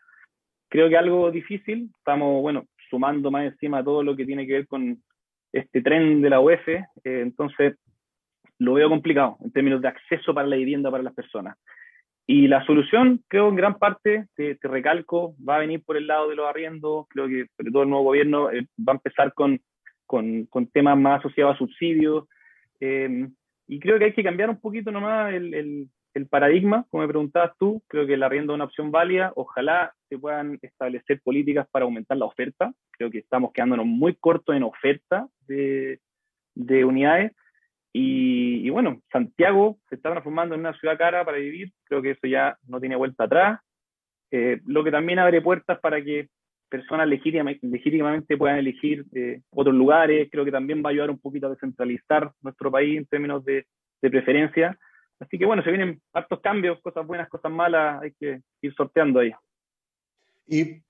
creo que algo difícil. Estamos, bueno, sumando más encima todo lo que tiene que ver con este tren de la UEF, eh, entonces lo veo complicado en términos de acceso para la vivienda para las personas. Y la solución, creo, en gran parte, te, recalco, va a venir por el lado de los arriendos. Creo que sobre todo el nuevo gobierno eh, va a empezar con, con, temas más asociados a subsidios. Eh, y creo que hay que cambiar un poquito nomás el, el, el, paradigma, como me preguntabas tú. Creo que el arriendo es una opción válida. Ojalá se puedan establecer políticas para aumentar la oferta. Creo que estamos quedándonos muy cortos en oferta de, de unidades. Y, bueno, Santiago se está transformando en una ciudad cara para vivir, creo que eso ya no tiene vuelta atrás, eh, lo que también abre puertas para que personas legítimamente, puedan elegir eh, otros lugares, creo que también va a ayudar un poquito a descentralizar nuestro país en términos de, de preferencia. Así que bueno, se vienen hartos cambios, cosas buenas, cosas malas, hay que ir sorteando ahí. Y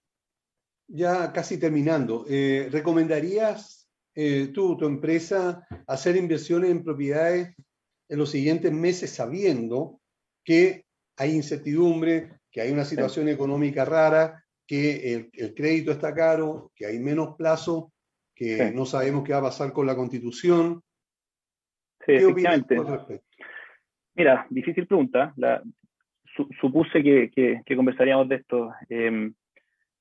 ya casi terminando, eh, ¿recomendarías eh, tú, tu empresa, hacer inversiones en propiedades en los siguientes meses sabiendo que hay incertidumbre, que hay una situación económica rara, que el, crédito está caro, que hay menos plazo, que no sabemos qué va a pasar con la constitución? Sí, ¿Qué Mira, difícil pregunta. supuse que, conversaríamos de esto. Em,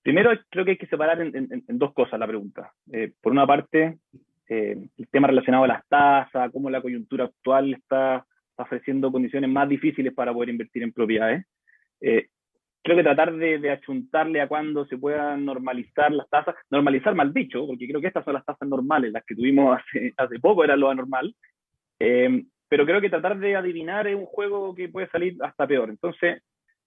Primero, creo que hay que separar en, dos cosas la pregunta. Eh, por una parte, eh, el tema relacionado a las tasas, cómo la coyuntura actual está ofreciendo condiciones más difíciles para poder invertir en propiedades. Eh, creo que tratar de, achuntarle a cuándo se puedan normalizar las tasas, normalizar mal dicho, porque creo que estas son las tasas normales, las que tuvimos [laughs] hace, hace poco era lo anormal, pero creo que tratar de adivinar es un juego que puede salir hasta peor. Entonces,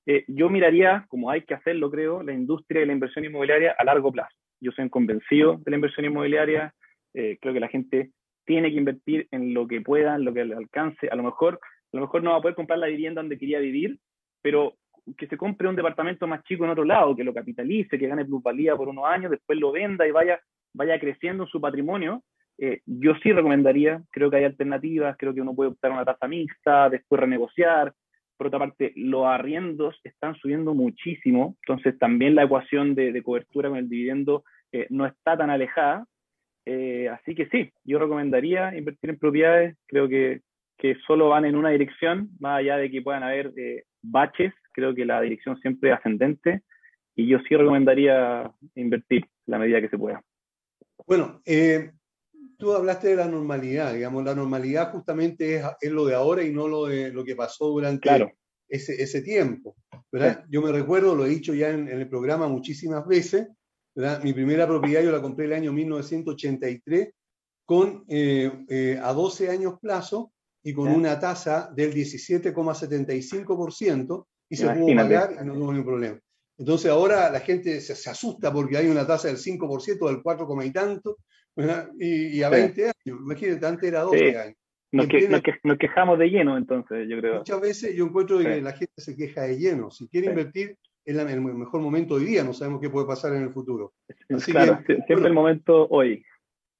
eh, yo miraría, como hay que hacerlo, creo, la industria de la inversión inmobiliaria a largo plazo. Yo soy convencido de la inversión inmobiliaria, eh, creo que la gente tiene que invertir en lo que pueda, en lo que alcance. A lo mejor, a lo mejor no va a poder comprar la vivienda donde quería vivir, pero que se compre un departamento más chico en otro lado, que lo capitalice, que gane plusvalía por unos años, después lo venda y vaya, vaya creciendo en su patrimonio. Eh, yo sí recomendaría, creo que hay alternativas, creo que uno puede optar a una tasa mixta, después renegociar, por otra parte, los arriendos están subiendo muchísimo, entonces también la ecuación de, cobertura con el dividendo eh, no está tan alejada. Eh, así que sí, yo recomendaría invertir en propiedades, creo que, que solo van en una dirección, más allá de que puedan haber eh, baches, creo que la dirección siempre es ascendente y yo sí recomendaría invertir la medida que se pueda. Bueno, tú hablaste de la normalidad, digamos, la normalidad justamente es, lo de ahora y no lo de lo que pasó durante ese, ese, tiempo, ¿verdad? Yo me recuerdo, lo he dicho ya en, el programa muchísimas veces, ¿verdad? Mi primera propiedad yo la compré el año 1983 con, eh, eh, a 12 años plazo y con una tasa del 17,75% y se pudo pagar y no hubo ningún problema. Entonces ahora la gente se, se, asusta porque hay una tasa del 5%, del 4, y tanto, y, a 20 años, imagínate, antes era 12 años. Nos, nos, quejamos de lleno, entonces, yo creo. Muchas veces yo encuentro que la gente se queja de lleno. Si quiere invertir, es el mejor momento hoy día, no sabemos qué puede pasar en el futuro. claro, siempre el momento hoy.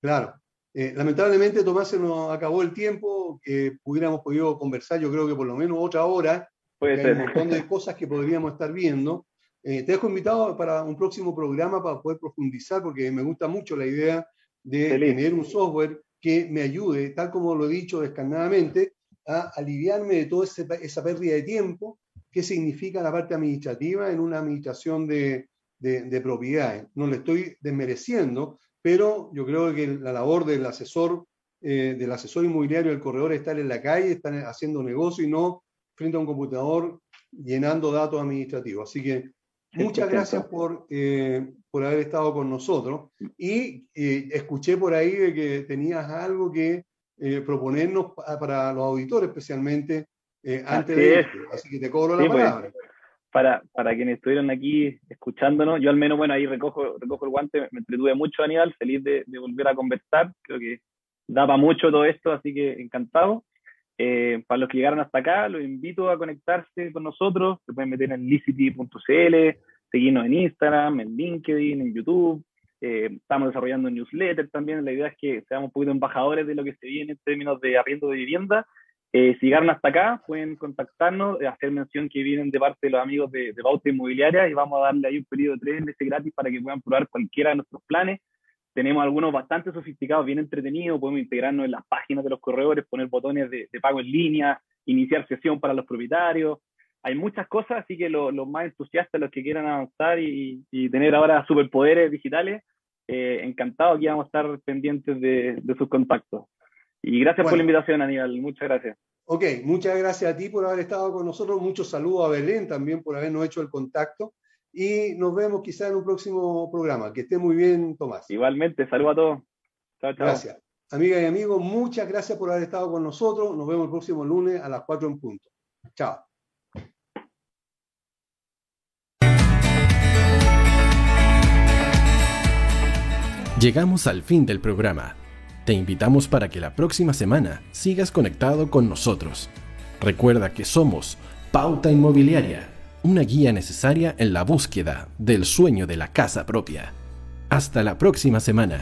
Claro. Eh, lamentablemente, Tomás, se nos acabó el tiempo, que hubiéramos podido conversar, yo creo que por lo menos otra hora. Puede ser. Hay un montón de [laughs] cosas que podríamos estar viendo. Eh, te dejo invitado para un próximo programa para poder profundizar, porque me gusta mucho la idea de tener un software que me ayude, tal como lo he dicho descarnadamente, a aliviarme de toda esa pérdida de tiempo que significa la parte administrativa en una administración de, de, propiedades. No le estoy desmereciendo, pero yo creo que la labor del asesor, eh, del asesor inmobiliario, del corredor, es estar en la calle, estar haciendo negocio y no frente a un computador llenando datos administrativos. Así que muchas gracias por, eh, por haber estado con nosotros. Y eh, escuché por ahí de que tenías algo que eh, proponernos para los auditores, especialmente eh, antes de Así que te cobro la pues. palabra. para, para quienes estuvieron aquí escuchándonos. Yo al menos, bueno, ahí recojo, recojo el guante, me entretuve mucho, Aníbal, feliz de, de volver a conversar. Creo que daba mucho todo esto, así que encantado. Eh, para los que llegaron hasta acá, los invito a conectarse con nosotros. Se pueden meter en licity.cl, seguirnos en Instagram, en LinkedIn, en YouTube. Eh, estamos desarrollando un newsletter también. La idea es que seamos un poquito embajadores de lo que se viene en términos de arriendo de vivienda. Eh, si llegaron hasta acá, pueden contactarnos, hacer mención que vienen de parte de los amigos de, de Bauta Inmobiliaria y vamos a darle ahí un periodo de tres meses gratis para que puedan probar cualquiera de nuestros planes tenemos algunos bastante sofisticados, bien entretenidos, podemos integrarnos en las páginas de los corredores, poner botones de, pago en línea, iniciar sesión para los propietarios. Hay muchas cosas, así que los más entusiastas, los que quieran avanzar y, tener ahora superpoderes digitales, eh, encantado, aquí vamos a estar pendientes de, sus contactos. Y gracias por la invitación, Aníbal, muchas gracias. Ok, muchas gracias a ti por haber estado con nosotros, muchos saludos a Belén también por habernos hecho el contacto y nos vemos quizá en un próximo programa. Que esté muy bien, Tomás. Igualmente, saludos a todos. Chao, chao. Gracias. Amigas y amigos, muchas gracias por haber estado con nosotros. Nos vemos el próximo lunes a las 4 en punto. Chao. Llegamos al fin del programa. Te invitamos para que la próxima semana sigas conectado con nosotros. Recuerda que somos Pauta Inmobiliaria una guía necesaria en la búsqueda del sueño de la casa propia. Hasta la próxima semana.